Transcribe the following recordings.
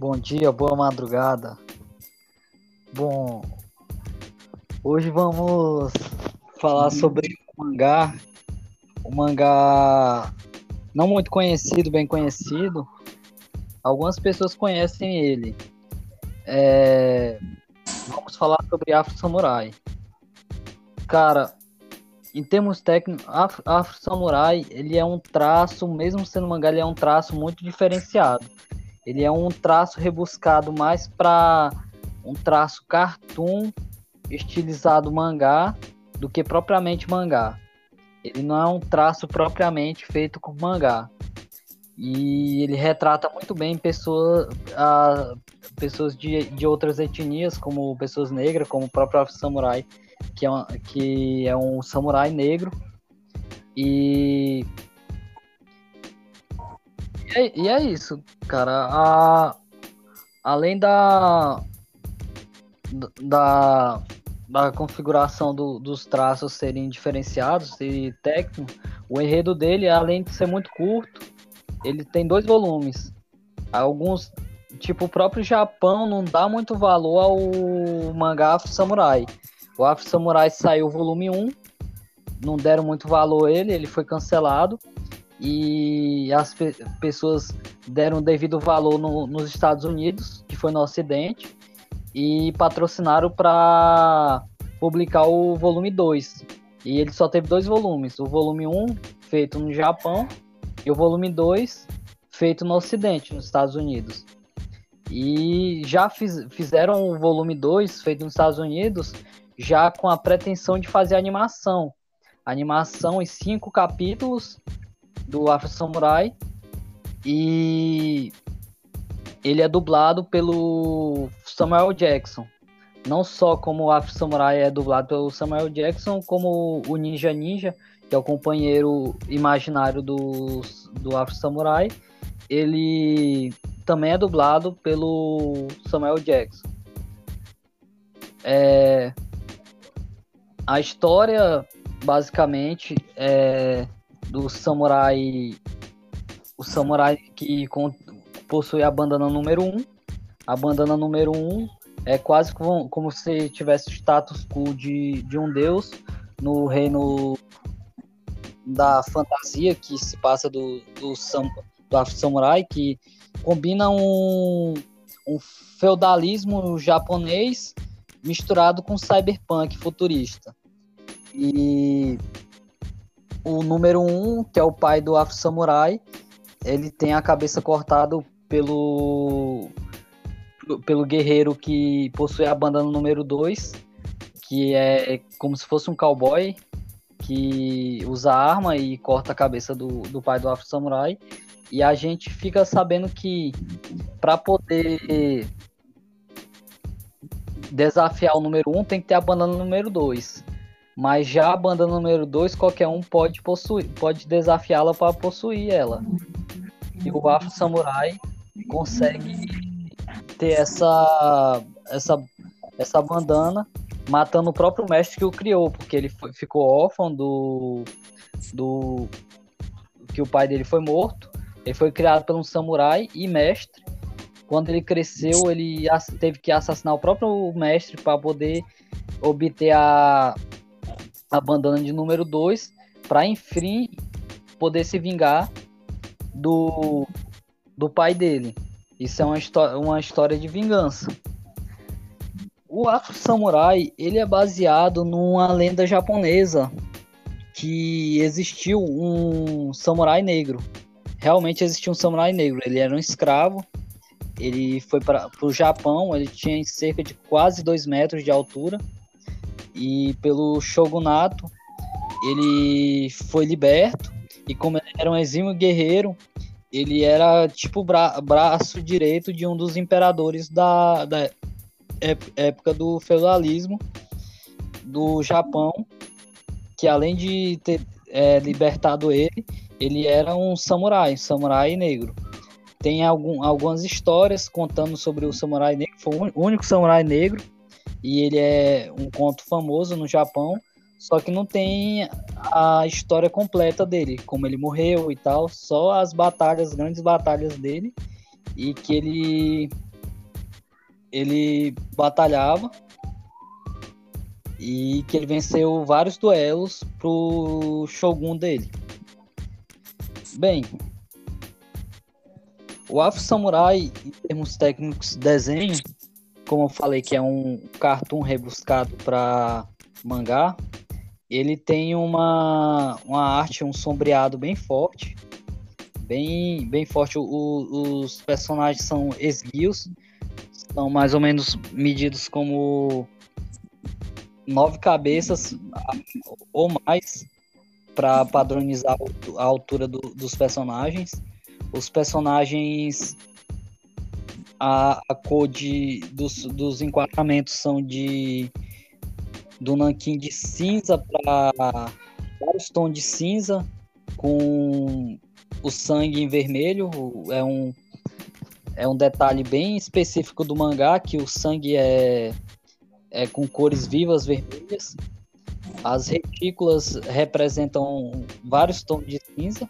Bom dia, boa madrugada. Bom, hoje vamos falar sobre o mangá, um mangá não muito conhecido, bem conhecido. Algumas pessoas conhecem ele. É... Vamos falar sobre Afro Samurai. Cara, em termos técnicos, Afro, Afro Samurai, ele é um traço, mesmo sendo mangá, ele é um traço muito diferenciado. Ele é um traço rebuscado mais para um traço cartoon estilizado mangá do que propriamente mangá. Ele não é um traço propriamente feito com mangá. E ele retrata muito bem pessoas, a, pessoas de, de outras etnias, como pessoas negras, como o próprio samurai, que é, um, que é um samurai negro. E é, e é isso, cara. A, além da, da, da configuração do, dos traços serem diferenciados e técnicos, o enredo dele, além de ser muito curto, ele tem dois volumes. Alguns, tipo, o próprio Japão não dá muito valor ao mangá Afro Samurai. O Afro Samurai saiu volume 1, não deram muito valor a ele, ele foi cancelado e as pe pessoas deram devido valor no, nos Estados Unidos, que foi no Ocidente, e patrocinaram para publicar o volume 2. E ele só teve dois volumes: o volume 1, feito no Japão, e o volume 2, feito no Ocidente, nos Estados Unidos. E já fiz, fizeram o volume 2, feito nos Estados Unidos, já com a pretensão de fazer animação. Animação em cinco capítulos do Afro Samurai. E ele é dublado pelo Samuel Jackson. Não só como o Afro Samurai é dublado pelo Samuel Jackson, como o Ninja Ninja, que é o companheiro imaginário do, do Afro Samurai, ele também é dublado pelo Samuel Jackson. É, a história, basicamente, é do samurai. O samurai que possui a bandana número 1. Um. A bandana número 1 um é quase como, como se tivesse o status quo de, de um deus no reino da fantasia que se passa do, do, sam, do Samurai, que combina um, um feudalismo japonês misturado com cyberpunk futurista. E o número um, que é o pai do Afro Samurai, ele tem a cabeça cortada pelo pelo guerreiro que possui a bandana número 2, que é como se fosse um cowboy que usa arma e corta a cabeça do, do pai do Afro Samurai. E a gente fica sabendo que para poder desafiar o número 1 um, tem que ter a bandana número 2. Mas já a banda número 2, qualquer um pode possuir, pode desafiá-la para possuir ela. E o Afro Samurai consegue ter essa, essa, essa bandana matando o próprio mestre que o criou, porque ele foi, ficou órfão do, do que o pai dele foi morto. Ele foi criado por um samurai e mestre. Quando ele cresceu, ele teve que assassinar o próprio mestre para poder obter a, a bandana de número 2 para enfim poder se vingar do, do pai dele. Isso é uma, uma história de vingança. O Afro Samurai ele é baseado numa lenda japonesa que existiu um samurai negro. Realmente existiu um samurai negro. Ele era um escravo. Ele foi para o Japão. Ele tinha cerca de quase 2 metros de altura e pelo shogunato ele foi liberto e como ele era um exímio guerreiro, ele era tipo bra braço direito de um dos imperadores da, da época do feudalismo do Japão, que além de ter é, libertado ele, ele era um samurai, um samurai negro. Tem algum, algumas histórias contando sobre o samurai negro, foi o único samurai negro e ele é um conto famoso no Japão, só que não tem a história completa dele, como ele morreu e tal, só as batalhas, grandes batalhas dele, e que ele ele batalhava e que ele venceu vários duelos pro Shogun dele. Bem, o Afro Samurai, em termos técnicos, desenho, como eu falei que é um cartoon rebuscado para mangá, ele tem uma, uma arte, um sombreado bem forte, bem, bem forte. O, os personagens são esguios, são mais ou menos medidos como nove cabeças ou mais para padronizar a altura do, dos personagens. Os personagens, a, a cor de, dos, dos enquadramentos são de do nanquim de cinza para vários tons de cinza com o sangue em vermelho. É um, é um detalhe bem específico do mangá que o sangue é, é com cores vivas vermelhas. As retículas representam vários tons de cinza.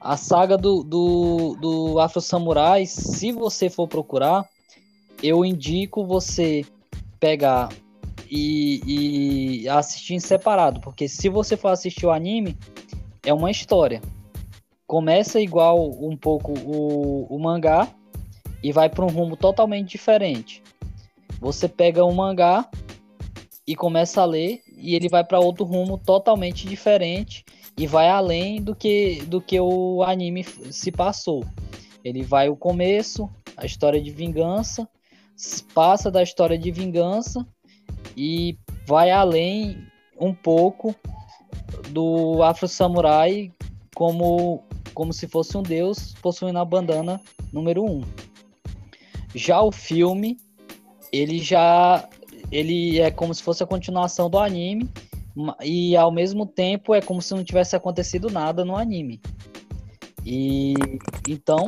A saga do, do, do Afro Samurai, se você for procurar, eu indico você pegar e, e assistir em separado, porque se você for assistir o anime, é uma história. Começa igual um pouco o, o mangá e vai para um rumo totalmente diferente. Você pega o mangá e começa a ler e ele vai para outro rumo totalmente diferente e vai além do que do que o anime se passou. Ele vai o começo, a história de vingança, passa da história de vingança e vai além um pouco do Afro Samurai como, como se fosse um deus possuindo a bandana número 1. Um. Já o filme, ele já ele é como se fosse a continuação do anime e ao mesmo tempo é como se não tivesse acontecido nada no anime. E então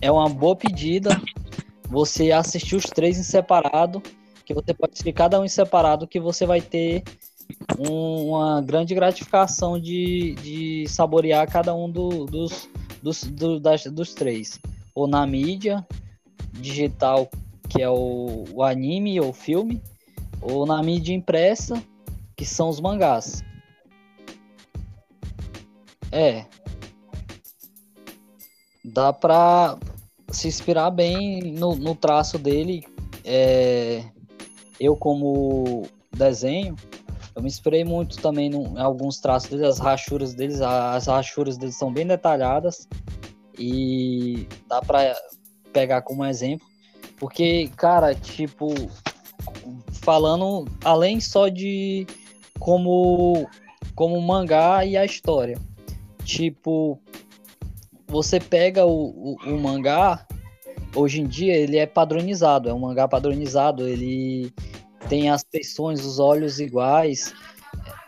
é uma boa pedida você assistir os três em separado que você pode assistir cada um em separado, que você vai ter um, uma grande gratificação de, de saborear cada um do, dos, dos, do, das, dos três. Ou na mídia digital, que é o, o anime ou filme, ou na mídia impressa, que são os mangás. É. Dá pra se inspirar bem no, no traço dele. É, eu como desenho, eu me inspirei muito também no, em alguns traços deles, as rachuras deles, as rachuras deles são bem detalhadas e dá para pegar como exemplo, porque, cara, tipo, falando além só de como como mangá e a história, tipo, você pega o, o, o mangá hoje em dia ele é padronizado, é um mangá padronizado, ele tem as feições, os olhos iguais,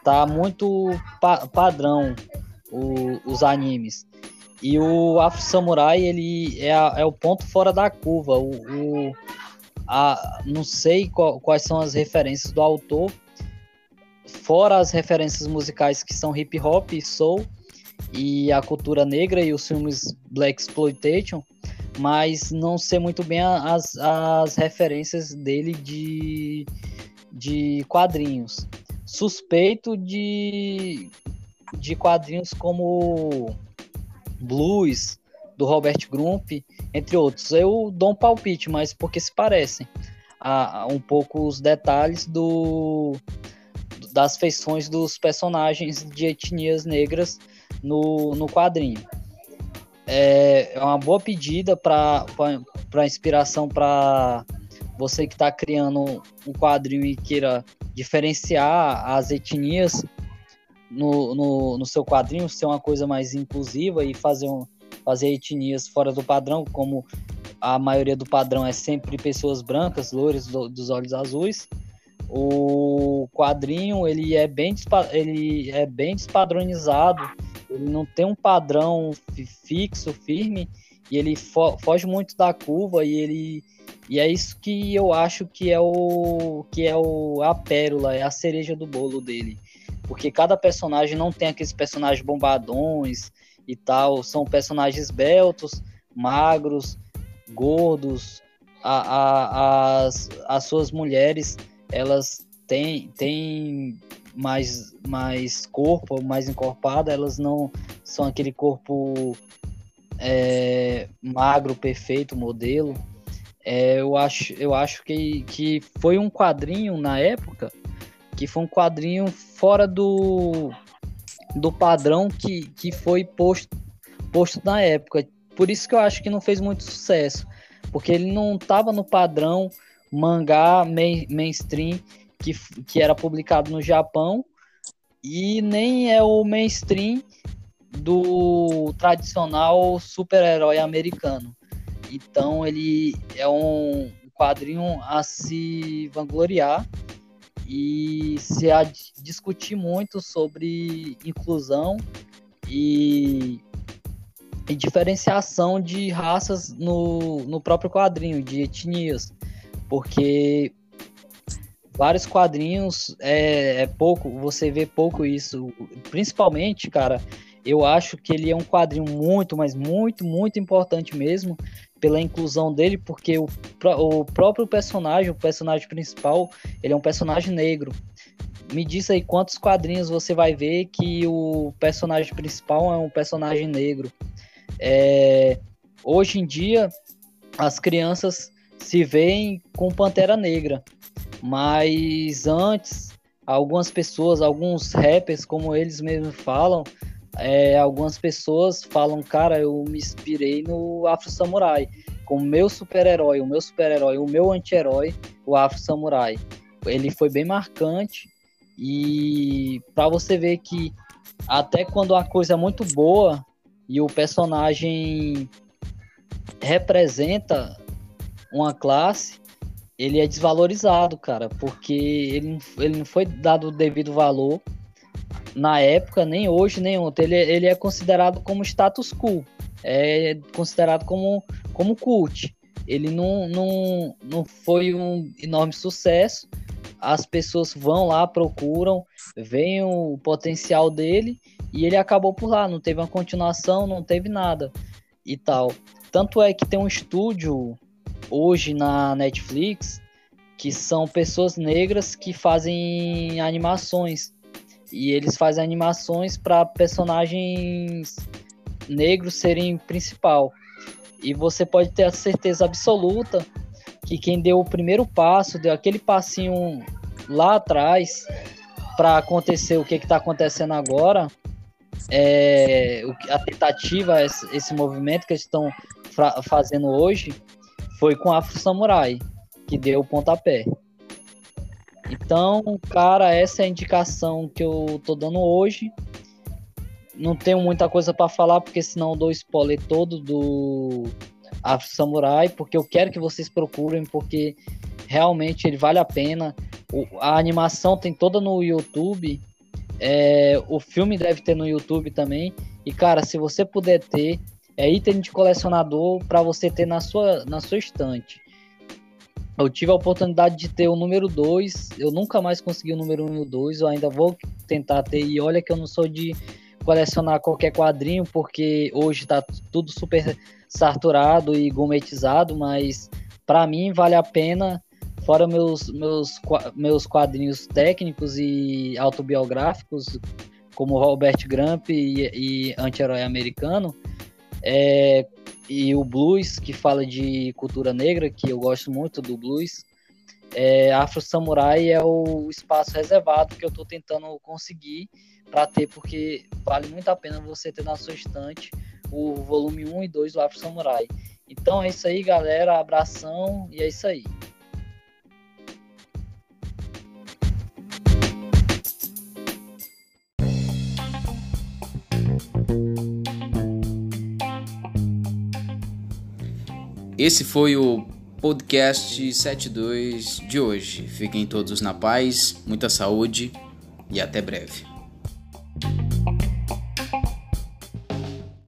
tá muito pa padrão o, os animes. E o Afro Samurai, ele é, a, é o ponto fora da curva. O, o a, não sei qual, quais são as referências do autor, fora as referências musicais que são hip hop e soul, e a cultura negra e os filmes Black Exploitation, mas não sei muito bem as, as referências dele de, de quadrinhos. Suspeito de, de quadrinhos como Blues, do Robert Grump, entre outros. Eu dou um palpite, mas porque se parecem a, a um pouco os detalhes do, das feições dos personagens de etnias negras no, no quadrinho é, é uma boa pedida para inspiração para você que está criando um quadrinho e queira diferenciar as etnias no, no, no, seu quadrinho, ser uma coisa mais inclusiva e fazer, um, fazer etnias fora do padrão, como a maioria do padrão é sempre pessoas brancas, loures, dos olhos azuis. O quadrinho ele é bem, ele é bem despadronizado ele não tem um padrão fixo, firme, e ele fo foge muito da curva e ele e é isso que eu acho que é o que é o a pérola, é a cereja do bolo dele. Porque cada personagem não tem aqueles personagens bombadões e tal, são personagens beltos, magros, gordos, a, a, as, as suas mulheres elas têm, têm mais, mais corpo, mais encorpada, elas não são aquele corpo é, magro, perfeito, modelo. É, eu acho, eu acho que, que foi um quadrinho na época que foi um quadrinho fora do, do padrão que, que foi posto, posto na época. Por isso que eu acho que não fez muito sucesso. Porque ele não estava no padrão mangá main, mainstream que, que era publicado no Japão e nem é o mainstream do tradicional super-herói americano. Então ele é um quadrinho a se vangloriar e se a discutir muito sobre inclusão e, e diferenciação de raças no, no próprio quadrinho, de etnias, porque vários quadrinhos é, é pouco, você vê pouco isso, principalmente, cara, eu acho que ele é um quadrinho muito, mas muito, muito importante mesmo pela inclusão dele, porque o, o próprio personagem, o personagem principal, ele é um personagem negro. Me diz aí quantos quadrinhos você vai ver que o personagem principal é um personagem negro. É, hoje em dia, as crianças se veem com Pantera Negra, mas antes, algumas pessoas, alguns rappers, como eles mesmos falam, é, algumas pessoas falam, cara, eu me inspirei no Afro Samurai, com o meu super-herói, o meu super-herói, o meu anti-herói, o Afro Samurai. Ele foi bem marcante. E para você ver que até quando a coisa é muito boa e o personagem representa uma classe, ele é desvalorizado, cara, porque ele, ele não foi dado o devido valor na época, nem hoje, nem ontem. Ele, ele é considerado como status quo, é considerado como, como cult. Ele não, não, não foi um enorme sucesso. As pessoas vão lá, procuram, veem o potencial dele e ele acabou por lá. Não teve uma continuação, não teve nada e tal. Tanto é que tem um estúdio hoje na Netflix que são pessoas negras que fazem animações e eles fazem animações para personagens negros serem principal. E você pode ter a certeza absoluta que quem deu o primeiro passo, deu aquele passinho lá atrás para acontecer o que está acontecendo agora, é, a tentativa, esse, movimento que eles estão fazendo hoje, foi com Afro Samurai, que deu o pontapé. Então, cara, essa é a indicação que eu tô dando hoje. Não tenho muita coisa para falar, porque senão eu dou spoiler todo do Afro Samurai, porque eu quero que vocês procurem, porque realmente ele vale a pena. O, a animação tem toda no YouTube. É, o filme deve ter no YouTube também. E, cara, se você puder ter, é item de colecionador para você ter na sua, na sua estante. Eu tive a oportunidade de ter o número 2, eu nunca mais consegui o número 1 um e o 2, eu ainda vou tentar ter, e olha que eu não sou de colecionar qualquer quadrinho, porque hoje tá tudo super saturado e gourmetizado, mas para mim vale a pena, fora meus, meus, meus quadrinhos técnicos e autobiográficos, como Robert Grump e, e Anti-Herói Americano, é, e o blues, que fala de cultura negra, que eu gosto muito do blues. É, Afro Samurai é o espaço reservado que eu estou tentando conseguir para ter, porque vale muito a pena você ter na sua estante o volume 1 e 2 do Afro Samurai. Então é isso aí, galera. Abração e é isso aí. Esse foi o podcast 72 de hoje. Fiquem todos na paz, muita saúde e até breve.